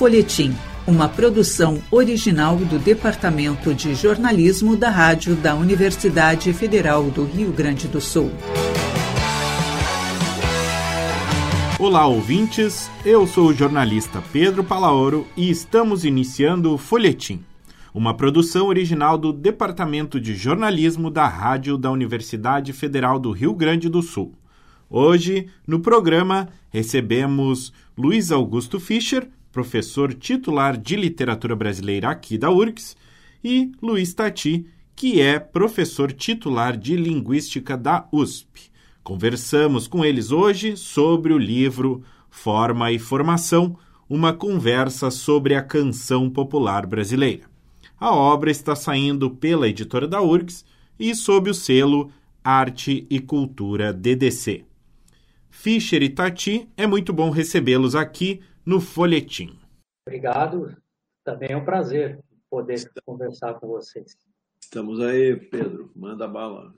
Folhetim, uma produção original do Departamento de Jornalismo da Rádio da Universidade Federal do Rio Grande do Sul. Olá, ouvintes. Eu sou o jornalista Pedro Palaoro e estamos iniciando o Folhetim, uma produção original do Departamento de Jornalismo da Rádio da Universidade Federal do Rio Grande do Sul. Hoje, no programa, recebemos Luiz Augusto Fischer, professor titular de literatura brasileira aqui da URGS, e Luiz Tati, que é professor titular de linguística da USP. Conversamos com eles hoje sobre o livro Forma e Formação uma conversa sobre a canção popular brasileira. A obra está saindo pela editora da URGS e sob o selo Arte e Cultura DDC. Fischer e Tati, é muito bom recebê-los aqui no Folhetim. Obrigado, também é um prazer poder conversar com vocês. Estamos aí, Pedro, manda bala.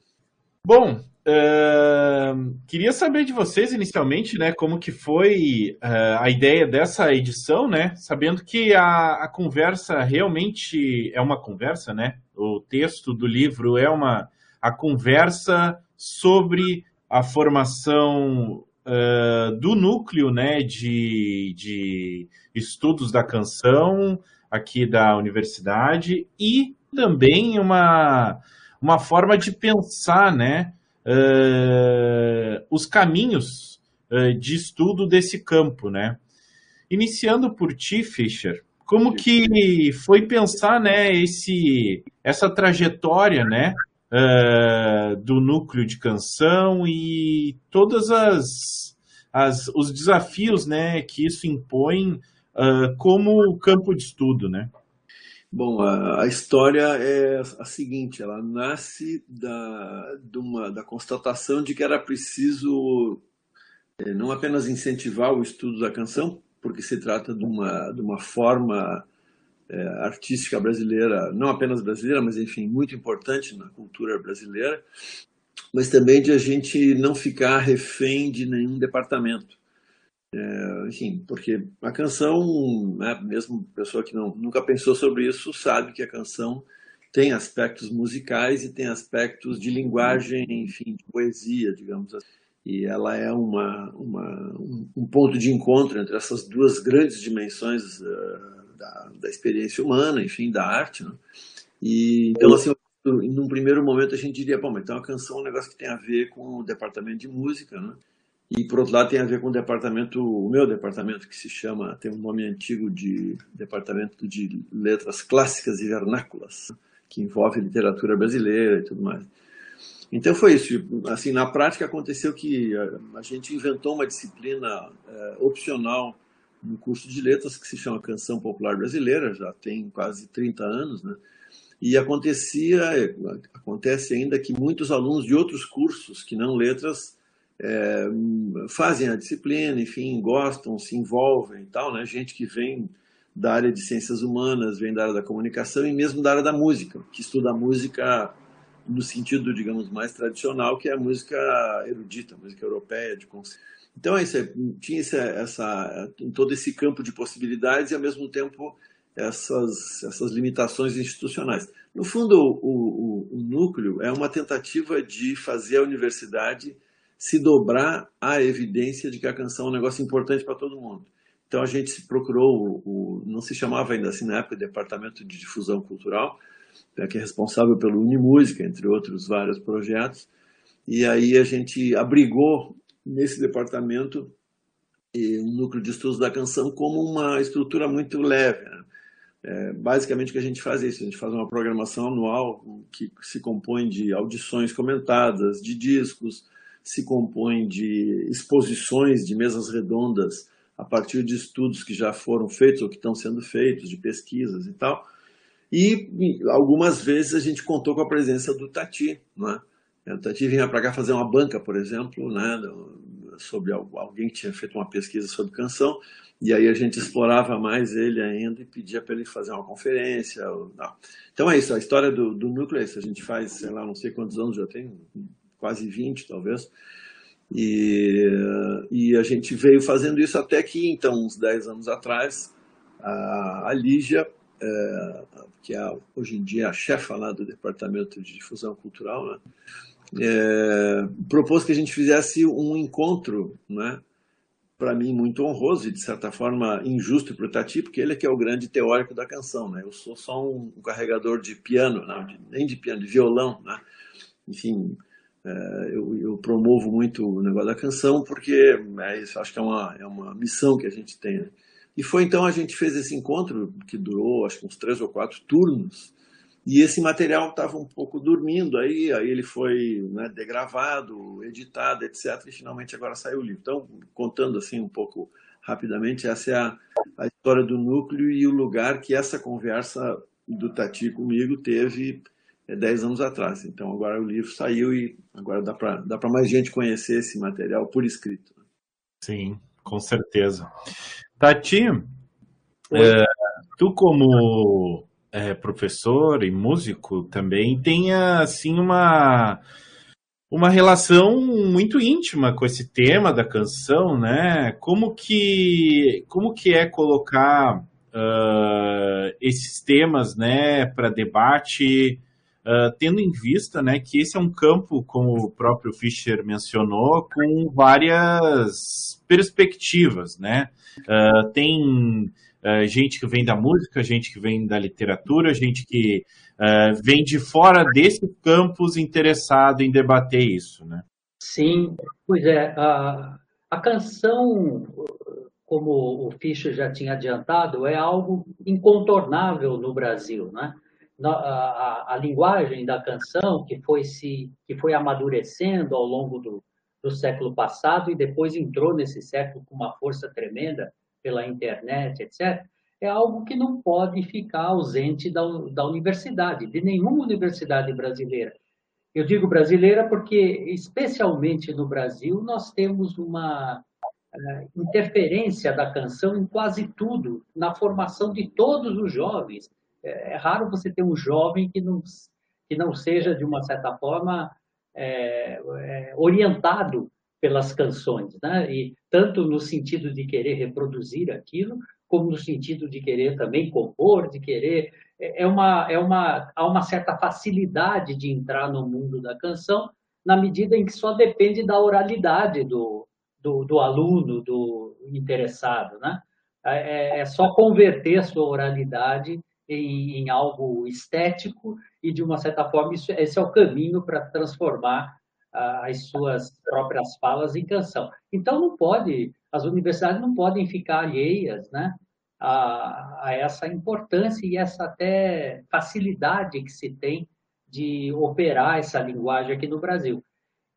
Bom, uh, queria saber de vocês inicialmente, né, como que foi uh, a ideia dessa edição, né, sabendo que a, a, conversa realmente é uma conversa, né, o texto do livro é uma a conversa sobre a formação uh, do núcleo, né, de, de estudos da canção aqui da universidade e também uma uma forma de pensar né, uh, os caminhos uh, de estudo desse campo. Né? Iniciando por ti, Fischer, como que foi pensar né, esse, essa trajetória né, uh, do núcleo de canção e todas as, as os desafios né, que isso impõe como campo de estudo, né? Bom, a, a, história é a seguinte: ela nasce da, uma, da constatação de que era preciso é, não apenas incentivar o estudo da canção, porque se trata de uma, de uma forma é, artística brasileira, não apenas brasileira, mas enfim, muito importante na cultura brasileira, mas também de a gente não ficar refém de nenhum departamento. É, enfim, porque a canção, né, mesmo pessoa que não, nunca pensou sobre isso, sabe que a canção tem aspectos musicais e tem aspectos de linguagem, enfim, de poesia, digamos assim. E ela é uma, uma um ponto de encontro entre essas duas grandes dimensões uh, da, da, experiência humana, enfim, da arte. Né? E, então, assim, num primeiro momento a gente diria, bom, então a canção é um negócio que tem a ver com o departamento de música, né? E, por outro lado, tem a ver com o departamento, o meu departamento, que se chama, tem um nome antigo de Departamento de Letras Clássicas e Vernáculas, que envolve literatura brasileira e tudo mais. Então foi isso. Assim, na prática aconteceu que a gente inventou uma disciplina é, opcional no curso de letras que se chama Canção Popular Brasileira, já tem quase 30 anos, né? E acontecia, acontece ainda que muitos alunos de outros cursos que não letras é, fazem a disciplina, enfim, gostam, se envolvem e tal, né? Gente que vem da área de ciências humanas, vem da área da comunicação e mesmo da área da música, que estuda a música no sentido, digamos, mais tradicional, que é a música erudita, a música europeia de conceito. Então, é isso, tinha essa, essa, todo esse campo de possibilidades e, ao mesmo tempo, essas, essas limitações institucionais. No fundo, o, o, o núcleo é uma tentativa de fazer a universidade se dobrar à evidência de que a canção é um negócio importante para todo mundo. Então a gente procurou, o, não se chamava ainda assim na época, Departamento de Difusão Cultural, né, que é responsável pelo Unimúsica, entre outros vários projetos, e aí a gente abrigou nesse departamento um núcleo de estudos da canção como uma estrutura muito leve. Né? É, basicamente o que a gente faz é isso, a gente faz uma programação anual que se compõe de audições comentadas, de discos, se compõe de exposições de mesas redondas a partir de estudos que já foram feitos ou que estão sendo feitos, de pesquisas e tal. E algumas vezes a gente contou com a presença do Tati, né? Tati vinha para cá fazer uma banca, por exemplo, né? sobre alguém que tinha feito uma pesquisa sobre canção, e aí a gente explorava mais ele ainda e pedia para ele fazer uma conferência. Então é isso, a história do, do núcleo é isso. A gente faz, sei lá, não sei quantos anos já tem, quase 20 talvez. E, e a gente veio fazendo isso até que, então, uns 10 anos atrás, a, a Lígia, é, que é hoje em dia a chefa lá do Departamento de Difusão Cultural, né, é, propôs que a gente fizesse um encontro, né, para mim muito honroso e de certa forma injusto para o Tati, porque ele é que é o grande teórico da canção, né? Eu sou só um carregador de piano, não, de, nem de piano, de violão, né? Enfim, é, eu, eu, promovo muito o negócio da canção porque é isso, acho que é uma, é uma missão que a gente tem. Né? E foi então a gente fez esse encontro que durou acho que uns três ou quatro turnos e esse material estava um pouco dormindo aí, aí ele foi né, degravado, editado, etc. E finalmente agora saiu o livro. Então, contando assim um pouco rapidamente, essa é a, a história do núcleo e o lugar que essa conversa do Tati comigo teve é, dez anos atrás. Então agora o livro saiu e agora dá para dá mais gente conhecer esse material por escrito. Sim, com certeza. Tati, é, tu como é, professor e músico também tem assim uma uma relação muito íntima com esse tema da canção, né? Como que como que é colocar uh, esses temas, né, para debate, uh, tendo em vista, né, que esse é um campo, como o próprio Fischer mencionou, com várias perspectivas, né? Uh, tem uh, gente que vem da música, gente que vem da literatura, gente que uh, vem de fora desse campus interessado em debater isso, né? Sim, pois é. A, a canção, como o Fischer já tinha adiantado, é algo incontornável no Brasil, né? A, a, a, linguagem da canção que foi se que foi amadurecendo ao longo do, do século passado e depois entrou nesse século com uma força tremenda pela internet, etc., é algo que não pode ficar ausente da, da universidade, de nenhuma universidade brasileira. Eu digo brasileira porque, especialmente no Brasil, nós temos uma uh, interferência da canção em quase tudo, na formação de todos os jovens. É, é raro você ter um jovem que não, que não seja, de uma certa forma, é, é, orientado pelas canções, né? E tanto no sentido de querer reproduzir aquilo, como no sentido de querer também compor, de querer é, é uma é uma há uma certa facilidade de entrar no mundo da canção na medida em que só depende da oralidade do, do, do aluno, do interessado, né? É, é só converter a sua oralidade em, em, algo estético e de uma certa forma isso, esse é o caminho para transformar as suas próprias falas em canção. Então não pode, as universidades não podem ficar alheias, né, a, a essa importância e essa até facilidade que se tem de operar essa linguagem aqui no Brasil.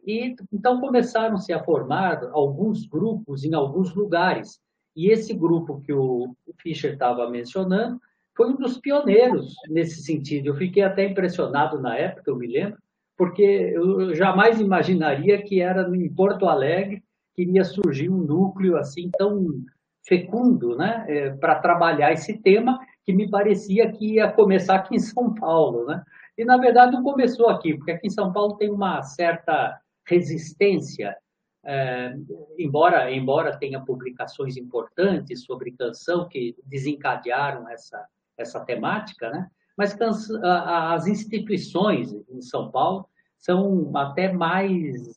E então começaram-se a formar alguns grupos em alguns lugares. E esse grupo que o Fischer estava mencionando foi um dos pioneiros nesse sentido. Eu fiquei até impressionado na época, eu me lembro, porque eu jamais imaginaria que era em Porto Alegre que iria surgir um núcleo assim tão fecundo, né, é, para trabalhar esse tema que me parecia que ia começar aqui em São Paulo, né? E na verdade não começou aqui, porque aqui em São Paulo tem uma certa resistência, é, embora embora tenha publicações importantes sobre canção que desencadearam essa essa temática, né? Mas as instituições em São Paulo são até mais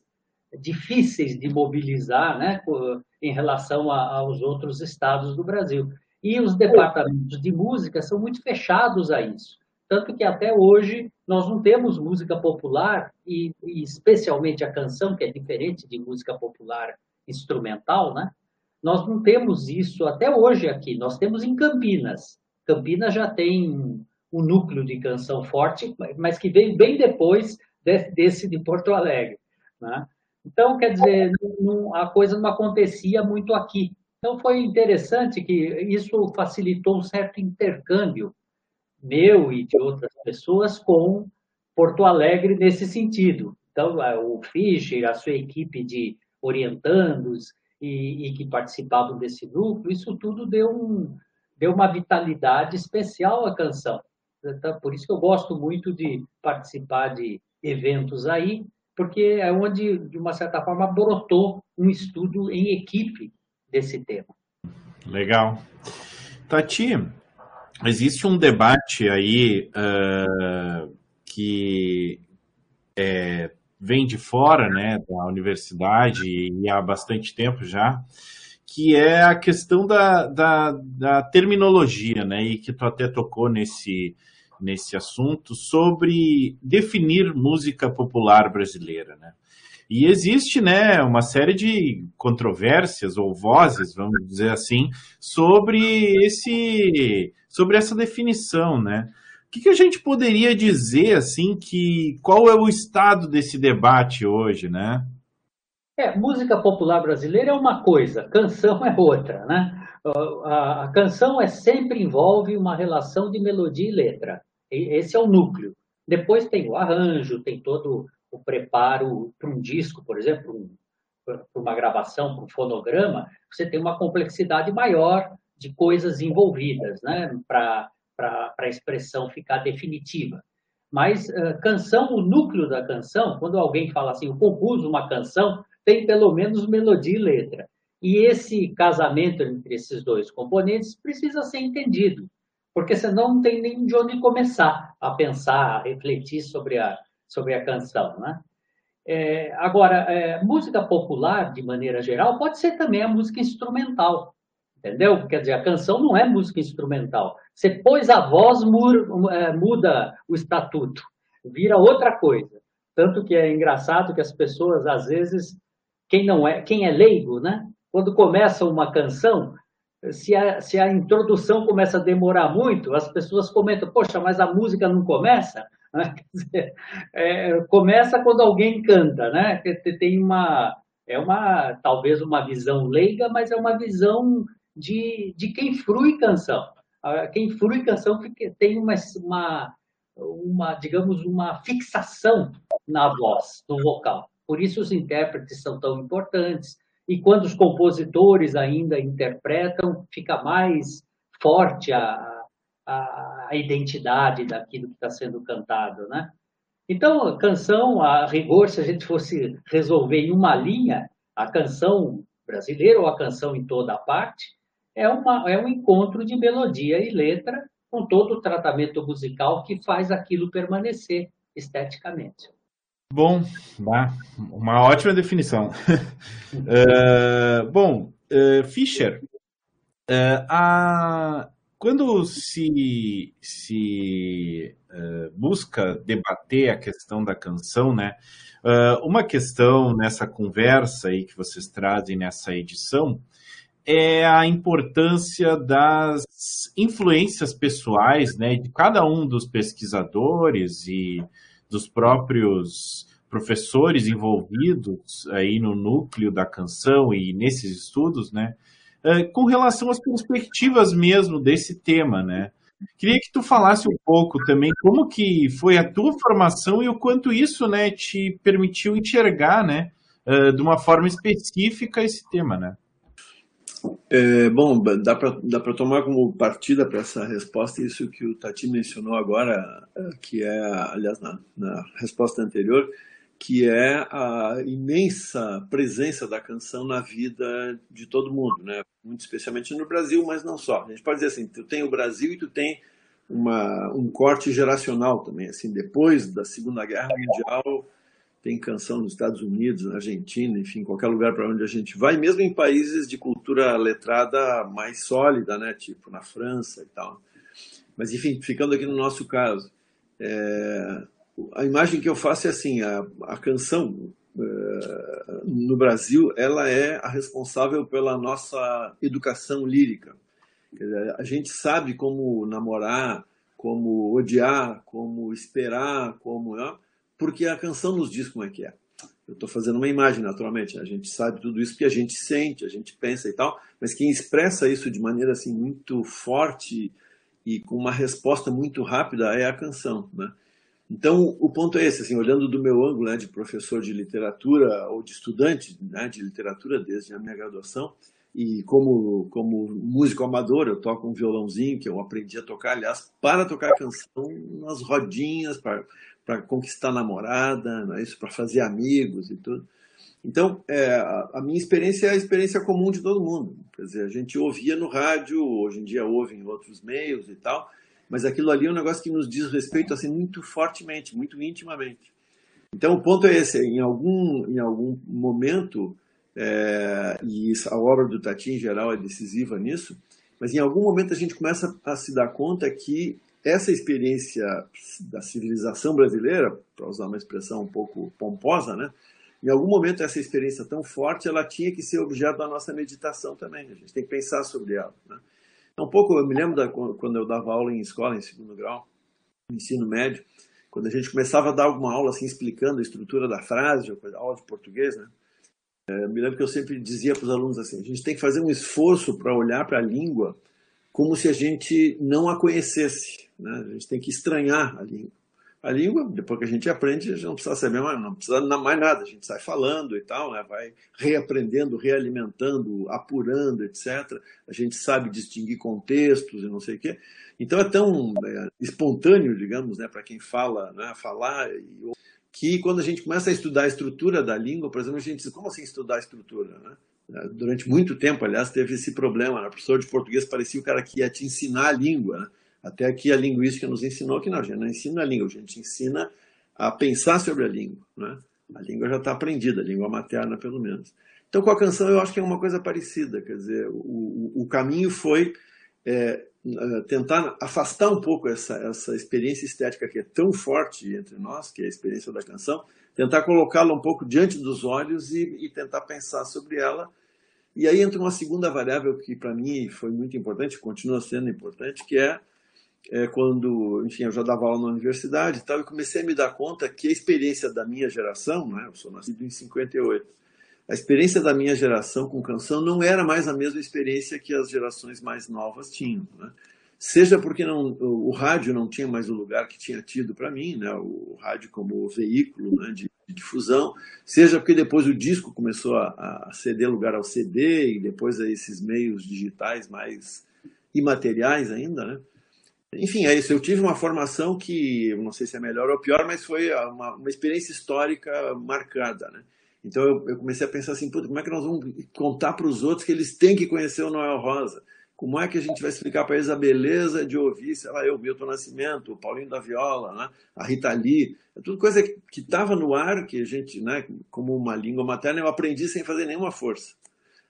difíceis de mobilizar né, em relação aos outros estados do Brasil. E os departamentos de música são muito fechados a isso. Tanto que até hoje nós não temos música popular, e, e especialmente a canção, que é diferente de música popular instrumental, né? Nós não temos isso até hoje aqui. Nós temos em Campinas. Campinas já tem um núcleo de canção forte, mas que veio bem depois desse de Porto Alegre. Né? Então, quer dizer, não, a coisa não acontecia muito aqui. Então, foi interessante que isso facilitou um certo intercâmbio meu e de outras pessoas com Porto Alegre nesse sentido. Então, o Fischer, a sua equipe de orientandos e, e que participavam desse núcleo, isso tudo deu, um, deu uma vitalidade especial à canção. Então, por isso que eu gosto muito de participar de eventos aí, porque é onde, de uma certa forma, brotou um estudo em equipe desse tema. Legal. Tati, existe um debate aí uh, que é, vem de fora né, da universidade e há bastante tempo já, que é a questão da, da, da terminologia, né, e que tu até tocou nesse, nesse assunto, sobre definir música popular brasileira. Né? E existe né, uma série de controvérsias ou vozes, vamos dizer assim, sobre, esse, sobre essa definição. Né? O que, que, a gente poderia dizer assim que qual é o estado desse debate hoje, né? É, música popular brasileira é uma coisa, canção é outra, né? A, a canção é sempre envolve uma relação de melodia e letra. E esse é o núcleo. Depois tem o arranjo, tem todo o preparo para um disco, por exemplo, para uma gravação, para um fonograma, você tem uma complexidade maior de coisas envolvidas, né? Para para a expressão ficar definitiva. Mas uh, canção, o núcleo da canção, quando alguém fala assim, eu compus uma canção, tem pelo menos melodia e letra. E esse casamento entre esses dois componentes precisa ser entendido, porque senão não tem nem de onde começar a pensar, a refletir sobre a, sobre a canção. Né? É, agora, é, música popular, de maneira geral, pode ser também a música instrumental. Entendeu? Quer dizer, a canção não é música instrumental. Você pôs a voz, é, muda o estatuto, vira outra coisa. Tanto que é engraçado que as pessoas, às vezes, quem não é, quem é leigo, né? Quando começa uma canção, se a, se a introdução começa a demorar muito, as pessoas comentam, poxa, mas a música não começa? É, começa quando alguém canta, né? Tem uma, é uma, talvez uma visão leiga, mas é uma visão de, de quem frui canção. Quem frui canção tem uma, uma, uma, digamos, uma fixação na voz, no vocal. Por isso os intérpretes são tão importantes. E quando os compositores ainda interpretam, fica mais forte a, a, a identidade daquilo que está sendo cantado, né? Então, a canção, a rigor, se a gente fosse resolver em uma linha, a canção brasileira ou a canção em toda a parte, é, uma, é um encontro de melodia e letra com todo o tratamento musical que faz aquilo permanecer esteticamente. Bom, uma ótima definição. uh, bom, uh, Fischer, uh, a, quando se, se busca debater a questão da canção, né? uma questão nessa conversa aí que vocês trazem nessa edição é a importância das influências pessoais né, de cada um dos pesquisadores e dos próprios professores envolvidos aí no núcleo da canção e nesses estudos, né, é, com relação às perspectivas mesmo desse tema, né. Queria que tu falasse um pouco também como que foi a tua formação e o quanto isso, né, te permitiu enxergar, né, é, de uma forma específica esse tema, né. É, bom, dá para tomar como partida para essa resposta isso que o Tati mencionou agora, que é, aliás, na, na, resposta anterior, que é a imensa presença da canção na vida de todo mundo, né? muito especialmente no Brasil, mas não só. A gente pode dizer assim, tu tem o Brasil e tu tem uma, um corte geracional também, assim, depois da Segunda Guerra Mundial tem canção nos Estados Unidos, na Argentina, enfim, qualquer lugar para onde a gente vai, mesmo em países de cultura letrada mais sólida, né, tipo na França e tal. Mas, enfim, ficando aqui no nosso caso, é, a imagem que eu faço é assim: a, a canção é, no Brasil, ela é a responsável pela nossa educação lírica. A gente sabe como namorar, como odiar, como esperar, como. Né? Porque a canção nos diz como é que é. Eu estou fazendo uma imagem, naturalmente. A gente sabe tudo isso que a gente sente, a gente pensa e tal, mas quem expressa isso de maneira assim muito forte e com uma resposta muito rápida é a canção, né? Então, o ponto é esse, assim, olhando do meu ângulo né, de professor de literatura ou de estudante né, de literatura desde a minha graduação, e como, como músico amador, eu toco um violãozinho que eu aprendi a tocar, aliás, para tocar canção nas rodinhas, para, para conquistar namorada, é isso, para fazer amigos e tudo. Então, é, a minha experiência é a experiência comum de todo mundo. Quer dizer, a gente ouvia no rádio, hoje em dia ouve em outros meios e tal, mas aquilo ali é um negócio que nos diz respeito assim muito fortemente, muito intimamente. Então, o ponto é esse: em algum, em algum momento, é, e a obra do Tati em geral é decisiva nisso, mas em algum momento a gente começa a se dar conta que essa experiência da civilização brasileira, para usar uma expressão um pouco pomposa, né? Em algum momento essa experiência tão forte, ela tinha que ser objeto da nossa meditação também. A gente tem que pensar sobre ela. Né? Então, um pouco, eu me lembro da, quando eu dava aula em escola, em segundo grau, ensino médio, quando a gente começava a dar alguma aula assim explicando a estrutura da frase, aula de português, né? É, me lembro que eu sempre dizia para os alunos assim: a gente tem que fazer um esforço para olhar para a língua como se a gente não a conhecesse. Né? A gente tem que estranhar a língua. A língua, depois que a gente aprende, a gente não precisa saber mais, não precisa mais nada, a gente sai falando e tal, né? vai reaprendendo, realimentando, apurando, etc. A gente sabe distinguir contextos e não sei o quê. Então é tão é, espontâneo, digamos, né, para quem fala, né, falar, que quando a gente começa a estudar a estrutura da língua, por exemplo, a gente diz, como assim estudar a estrutura? Né? Né? Durante muito tempo, aliás, teve esse problema. Né? O professor de português parecia o cara que ia te ensinar a língua. Né? Até aqui a linguística nos ensinou que não, a gente não ensina a língua, a gente ensina a pensar sobre a língua. Né? A língua já está aprendida, a língua materna, pelo menos. Então, com a canção, eu acho que é uma coisa parecida. Quer dizer, o, o caminho foi é, é, tentar afastar um pouco essa, essa experiência estética que é tão forte entre nós, que é a experiência da canção, tentar colocá-la um pouco diante dos olhos e, e, tentar pensar sobre ela. E aí entra uma segunda variável que para mim foi muito importante, continua sendo importante, que é, é, quando, enfim, eu já dava aula na universidade e tal, e comecei a me dar conta que a experiência da minha geração, né, eu sou nascido em 58, a experiência da minha geração com canção não era mais a mesma experiência que as gerações mais novas tinham. Né? Seja porque não, o rádio não tinha mais o lugar que tinha tido para mim, né? o rádio como veículo né? de, de, difusão, seja porque depois o disco começou a, a ceder lugar ao CD e depois a esses meios digitais mais imateriais ainda, né? Enfim, é isso. Eu tive uma formação que, não sei se é melhor ou pior, mas foi uma, uma experiência histórica marcada, né? Então eu, eu comecei a pensar assim, como é que nós vamos contar para os outros que eles têm que conhecer o Noel Rosa? Como é que a gente vai explicar para eles a beleza de ouvir, sei lá, eu, Milton Nascimento, o Paulinho da Viola, né? a Rita Lee, é tudo coisa que estava no ar, que a gente, né, como uma língua materna, eu aprendi sem fazer nenhuma força.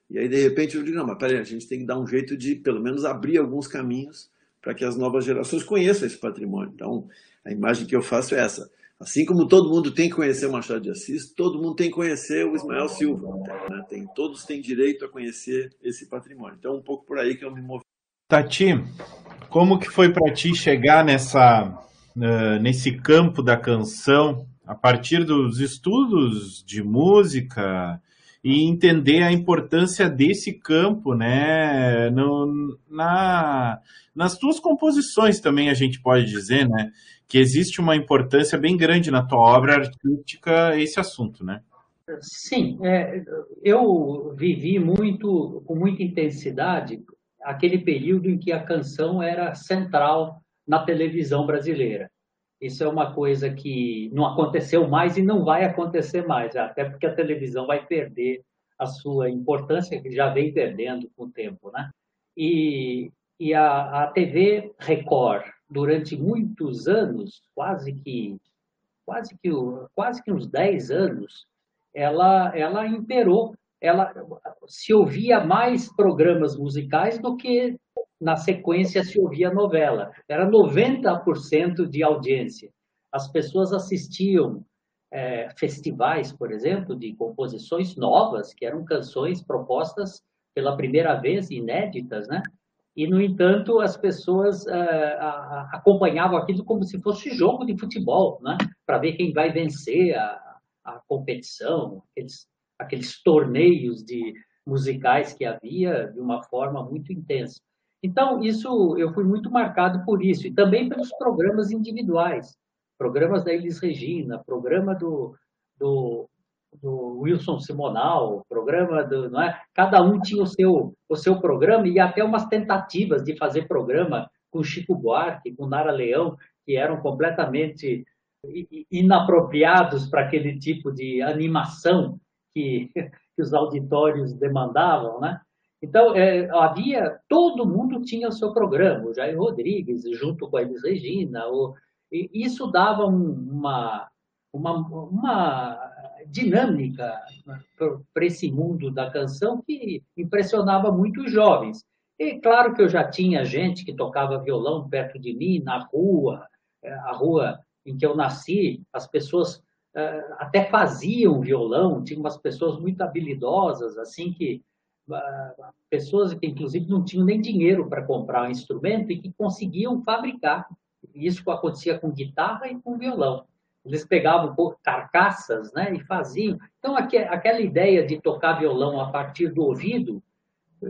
E aí, de repente, eu digo, não, mas peraí, a gente tem que dar um jeito de, pelo menos, abrir alguns caminhos para que as novas gerações conheçam esse patrimônio. Então, a imagem que eu faço é essa. Assim como todo mundo tem que conhecer o Machado de Assis, todo mundo tem que conhecer o Ismael Silva. Né? Tem, todos têm direito a conhecer esse patrimônio. Então, um pouco por aí que eu me movi. Tati, como que foi para ti chegar nessa, uh, nesse campo da canção a partir dos estudos de música e entender a importância desse campo, né, no, na, nas tuas composições também a gente pode dizer, né, que existe uma importância bem grande na tua obra artística esse assunto, né? Sim, é, eu vivi muito, com muita intensidade, aquele período em que a canção era central na televisão brasileira. Isso é uma coisa que não aconteceu mais e não vai acontecer mais, até porque a televisão vai perder a sua importância, que já vem perdendo com o tempo, né? E, e a, a TV Record, durante muitos anos, quase que quase que quase que uns 10 anos, ela ela imperou, ela se ouvia mais programas musicais do que na sequência se ouvia novela. Era 90% de audiência. As pessoas assistiam é, festivais, por exemplo, de composições novas, que eram canções propostas pela primeira vez, inéditas, né? E, no entanto, as pessoas uh, acompanhavam aquilo como se fosse jogo de futebol, né? para ver quem vai vencer a, a competição, aqueles, aqueles torneios de musicais que havia de uma forma muito intensa. Então, isso eu fui muito marcado por isso, e também pelos programas individuais, programas da Elis Regina, programa do, do do Wilson Simonal, programa do, não é? Cada um tinha o seu o seu programa e até umas tentativas de fazer programa com Chico Buarque, com Nara Leão, que eram completamente inapropriados para aquele tipo de animação que, que os auditórios demandavam, né? Então, é, havia, todo mundo tinha o seu programa, o Jair Rodrigues, junto com a Elis Regina, o, isso dava um, uma, uma, uma dinâmica para esse mundo da canção que impressionava muito os jovens. E claro que eu já tinha gente que tocava violão perto de mim, na rua, é, a rua em que eu nasci, as pessoas é, até faziam violão, tinha umas pessoas muito habilidosas, assim, que pessoas que inclusive não tinham nem dinheiro para comprar um instrumento e que conseguiam fabricar. Isso acontecia com guitarra e com violão. Eles pegavam carcaças né, e faziam. Então, aquela ideia de tocar violão a partir do ouvido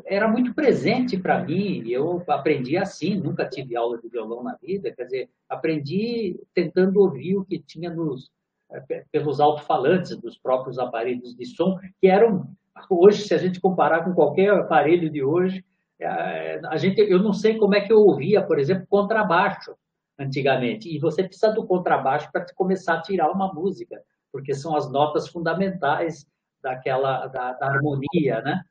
era muito presente para mim. Eu aprendi assim, nunca tive aula de violão na vida. Quer dizer, aprendi tentando ouvir o que tinha nos, eh, pelos alto-falantes dos próprios aparelhos de som, que eram, hoje, se a gente comparar com qualquer aparelho de hoje, eh, a gente, eu não sei como é que eu ouvia, por exemplo, contrabaixo antigamente. E você precisa do contrabaixo para começar a tirar uma música, porque são as notas fundamentais daquela da, da, harmonia, né?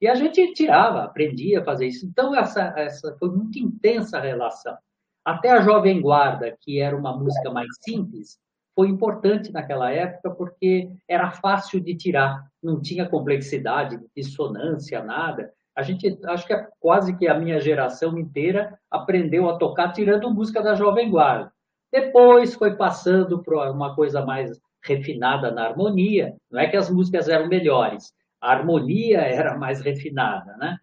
E a gente tirava, aprendia a fazer isso. Então essa essa foi muito intensa a relação. Até a Jovem Guarda, que era uma música mais simples, foi importante naquela época porque era fácil de tirar, não tinha complexidade, dissonância, nada a gente acho que é quase que a minha geração inteira aprendeu a tocar tirando música da Jovem Guarda. Depois foi passando para uma coisa mais refinada na harmonia. Não é que as músicas eram melhores, a harmonia era mais refinada, né?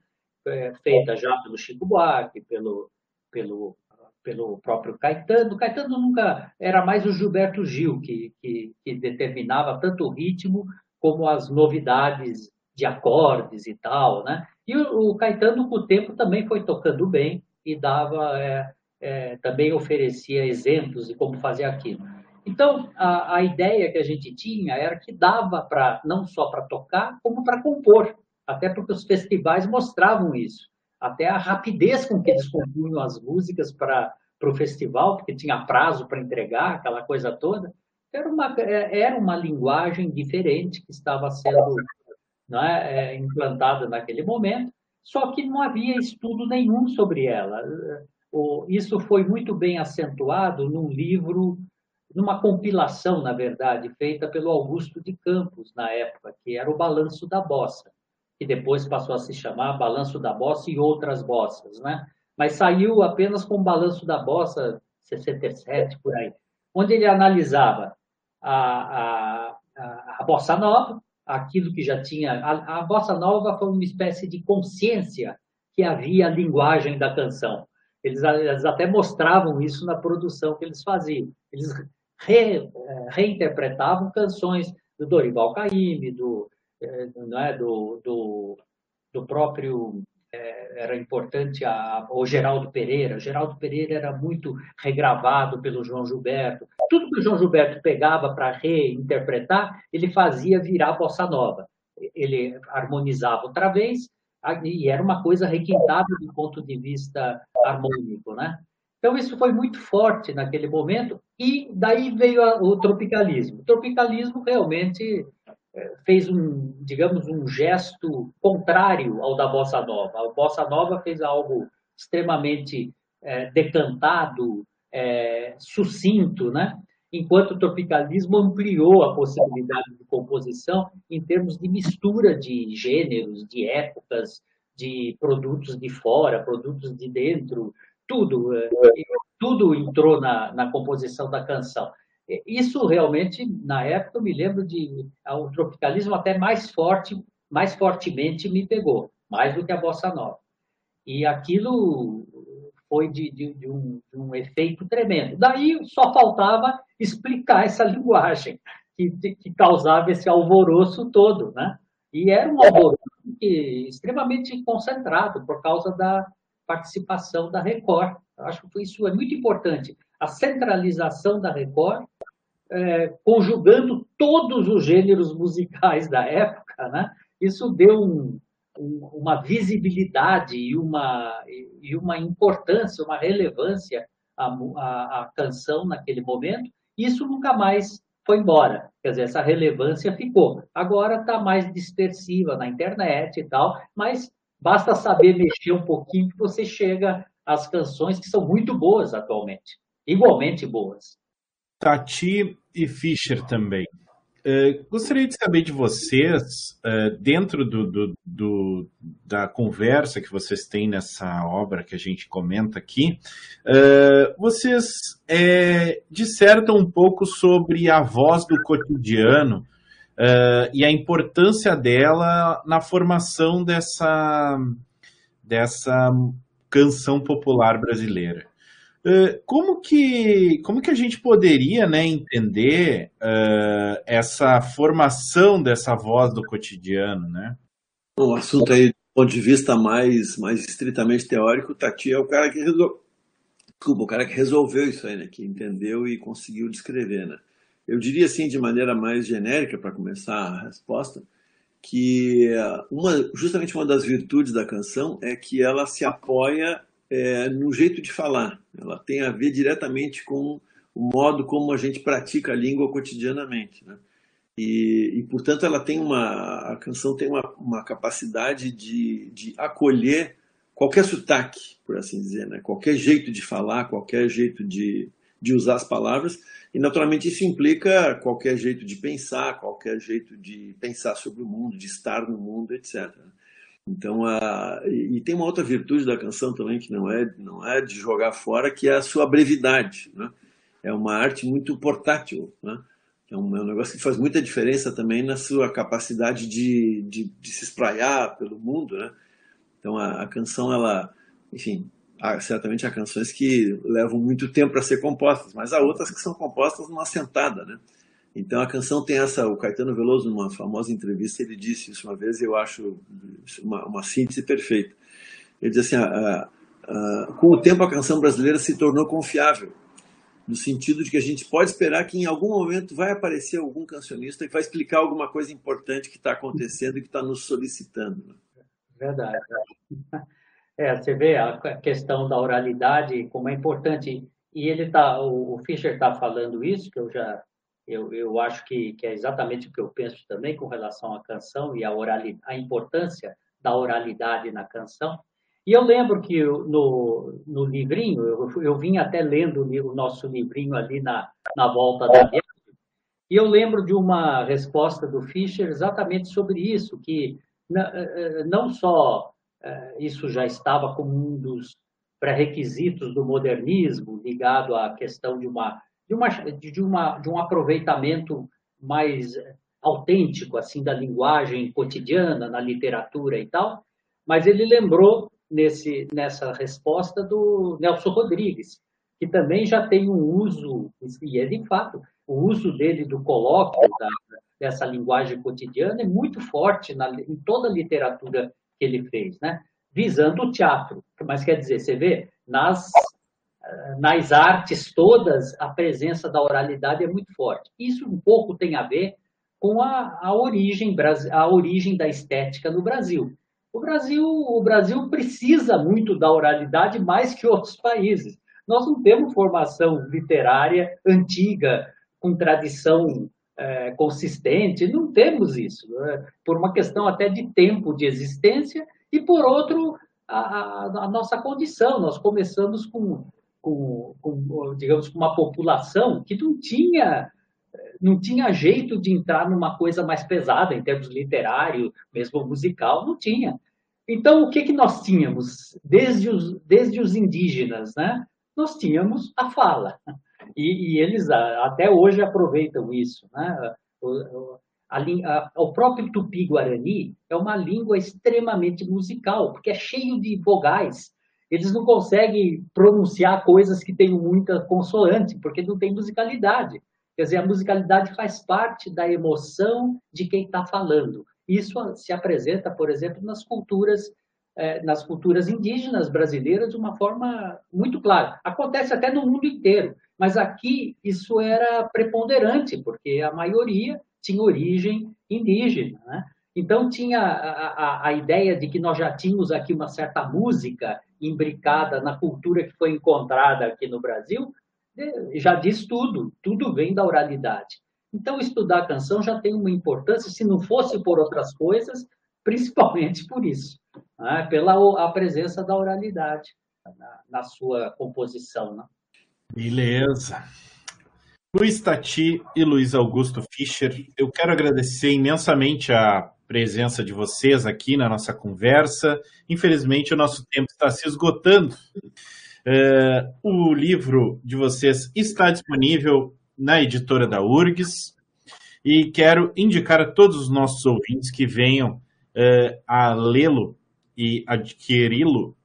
É, feita já pelo Chico Buarque, pelo, pelo, pelo próprio Caetano. Caetano nunca era mais o Gilberto Gil que, que, que determinava tanto o ritmo como as novidades de acordes e tal, né? E o, o Caetano, com o tempo, também foi tocando bem e dava, é, é, também oferecia exemplos de como fazer aquilo. Então, a, a ideia que a gente tinha era que dava para não só para tocar, como para compor, até porque os festivais mostravam isso. Até a rapidez com que eles compunham as músicas para o festival, porque tinha prazo para entregar, aquela coisa toda. Era uma, é, era uma linguagem diferente que estava sendo é, implantada naquele momento, só que não havia estudo nenhum sobre ela. Isso foi muito bem acentuado num livro, numa compilação, na verdade, feita pelo Augusto de Campos, na época, que era o Balanço da Bossa, que depois passou a se chamar Balanço da Bossa e Outras Bossas, né? Mas saiu apenas com o Balanço da Bossa, 67, por aí, onde ele analisava a, a, a bossa nova, aquilo que já tinha. A, a bossa nova foi uma espécie de consciência que havia a linguagem da canção. Eles, eles até mostravam isso na produção que eles faziam. Eles re, eh, reinterpretavam canções do Dorival Caymmi, do, não é, do, do, do próprio era importante a, o Geraldo Pereira. Geraldo Pereira era muito regravado pelo João Gilberto. Tudo que o João Gilberto pegava para reinterpretar, ele fazia virar bossa nova. Ele harmonizava outra vez e era uma coisa requintada do ponto de vista harmônico, né? Então isso foi muito forte naquele momento e daí veio o tropicalismo. O tropicalismo realmente fez um, digamos, um gesto contrário ao da bossa nova. A bossa nova fez algo extremamente é, decantado, é, sucinto, né? enquanto o tropicalismo ampliou a possibilidade de composição em termos de mistura de gêneros, de épocas, de produtos de fora, produtos de dentro, tudo, é, tudo entrou na, na composição da canção. Isso realmente, na época, eu me lembro de o tropicalismo até mais forte, mais fortemente me pegou, mais do que a bossa nova. E aquilo foi de, de, de, um, de um, efeito tremendo. Daí só faltava explicar essa linguagem que, que causava esse alvoroço todo, né? E era um alvoroço que, extremamente concentrado por causa da participação da Record. Eu acho que isso é muito importante. A centralização da Record é, conjugando todos os gêneros musicais da época, né? isso deu um, um, uma visibilidade e uma, e uma importância, uma relevância à, à, à, canção naquele momento. Isso nunca mais foi embora. Quer dizer, essa relevância ficou. Agora está mais dispersiva na internet e tal, mas basta saber mexer um pouquinho que você chega às canções que são muito boas atualmente, igualmente boas. Tati e Fischer também. Uh, gostaria de saber de vocês, uh, dentro do, do, do, da conversa que vocês têm nessa obra que a gente comenta aqui, uh, vocês dissertam um pouco sobre a voz do cotidiano e a importância dela na formação dessa, dessa canção popular brasileira. Uh, como que, como que a gente poderia né, entender uh, essa formação dessa voz do cotidiano? Né? O assunto aí, do ponto de vista mais, mais estritamente teórico, Tati é o cara que resolveu. Desculpa, o cara que resolveu isso aí, né? Que entendeu e conseguiu descrever, né? Eu diria assim, de maneira mais genérica, para começar a resposta, que uma, justamente uma das virtudes da canção é que ela se apoia é, no jeito de falar. Ela tem a ver diretamente com o modo como a gente pratica a língua cotidianamente. Né? E, e, portanto, ela tem uma, a canção tem uma, uma capacidade de, de acolher qualquer sotaque, por assim dizer, né? qualquer jeito de falar, qualquer jeito de, de usar as palavras. E, naturalmente, isso implica qualquer jeito de pensar, qualquer jeito de pensar sobre o mundo, de estar no mundo, etc. Então, a, e, tem uma outra virtude da canção também que não é, não é de jogar fora, que é a sua brevidade. Né? É uma arte muito portátil. Né? É, um, é um negócio que faz muita diferença também na sua capacidade de, de, de se espraiar pelo mundo. Né? Então, a, a canção, ela, enfim, há, certamente há canções que levam muito tempo para ser compostas, mas há outras que são compostas numa sentada. Né? Então a canção tem essa. O Caetano Veloso, numa famosa entrevista, ele disse isso uma vez, e eu acho uma, uma síntese perfeita. Ele diz assim: ah, ah, com o tempo a canção brasileira se tornou confiável, no sentido de que a gente pode esperar que em algum momento vai aparecer algum cancionista que vai explicar alguma coisa importante que está acontecendo e que está nos solicitando. Né? Verdade. É, você vê a questão da oralidade como é importante. E ele tá, o Fischer está falando isso, que eu já eu, eu acho que, que é exatamente o que eu penso também com relação à canção e a, oralidade, a importância da oralidade na canção. E eu lembro que no, no livrinho, eu, eu vim até lendo o nosso livrinho ali na, na volta da viagem, e eu lembro de uma resposta do Fischer exatamente sobre isso, que não só eh, isso já estava como um dos pré-requisitos do modernismo, ligado à questão de uma de, uma, de, uma, de um aproveitamento mais autêntico assim da linguagem cotidiana na literatura e tal, mas ele lembrou nesse nessa resposta do Nelson Rodrigues, que também já tem um uso e é de fato o uso dele do colóquio da, dessa linguagem cotidiana é muito forte na, em toda a literatura que ele fez, né? Visando o teatro, mas quer dizer, você vê nas nas artes todas, a presença da oralidade é muito forte. Isso um pouco tem a ver com a, a, origem, a origem da estética no Brasil. O Brasil, o Brasil precisa muito da oralidade mais que outros países. Nós não temos formação literária antiga, com tradição é, consistente, não temos isso, né? por uma questão até de tempo de existência e, por outro, a, a, a nossa condição. Nós começamos com com, com, digamos, com uma população que não tinha não tinha jeito de entrar numa coisa mais pesada em termos literário, mesmo musical, não tinha. Então, o que, que nós tínhamos desde os, desde os indígenas? Né? Nós tínhamos a fala. E, e eles até hoje aproveitam isso. Né? O, a, a, o próprio tupi-guarani é uma língua extremamente musical, porque é cheio de vogais eles não conseguem pronunciar coisas que tenham muita consoante, porque não tem musicalidade. Quer dizer, a musicalidade faz parte da emoção de quem está falando. Isso se apresenta, por exemplo, nas culturas eh, nas culturas indígenas brasileiras de uma forma muito clara. Acontece até no mundo inteiro, mas aqui isso era preponderante, porque a maioria tinha origem indígena. Né? Então tinha a, a, a, ideia de que nós já tínhamos aqui uma certa música imbricada na cultura que foi encontrada aqui no Brasil, já diz tudo, tudo vem da oralidade. Então, estudar a canção já tem uma importância, se não fosse por outras coisas, principalmente por isso, né? pela a presença da oralidade na, na sua composição. Né? Beleza. Luiz Tati e Luiz Augusto Fischer, eu quero agradecer imensamente a presença de vocês aqui na nossa conversa. Infelizmente, o nosso tempo está se esgotando. É, o livro de vocês está disponível na editora da URGS e quero indicar a todos os nossos ouvintes que venham é, a lê-lo e adquiri-lo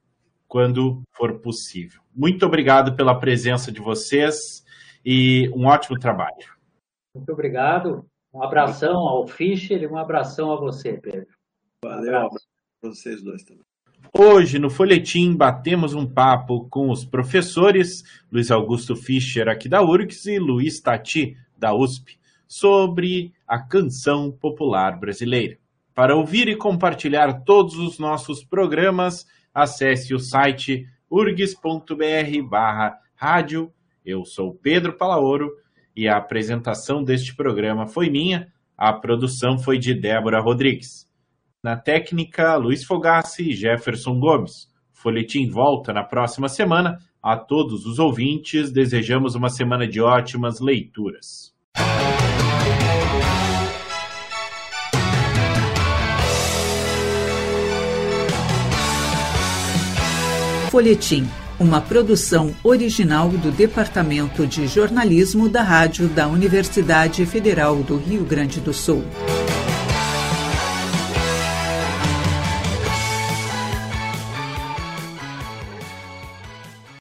quando for possível. Muito obrigado pela presença de vocês e um ótimo trabalho. Muito obrigado. Um abração ao Fischer e um abração a você, Pedro. Valeu, um abraço para vocês dois também. Hoje, no Folhetim, batemos um papo com os professores Luiz Augusto Fischer, aqui da URGS, e Luiz Tati, da USP, sobre a canção popular brasileira. Para ouvir e compartilhar todos os nossos programas, acesse o site urgs.br barra rádio. Eu sou Pedro Palaoro e a apresentação deste programa foi minha, a produção foi de Débora Rodrigues. Na técnica, Luiz Fogassi e Jefferson Gomes. Folhetim volta na próxima semana. A todos os ouvintes, desejamos uma semana de ótimas leituras. Folhetim, uma produção original do Departamento de Jornalismo da Rádio da Universidade Federal do Rio Grande do Sul.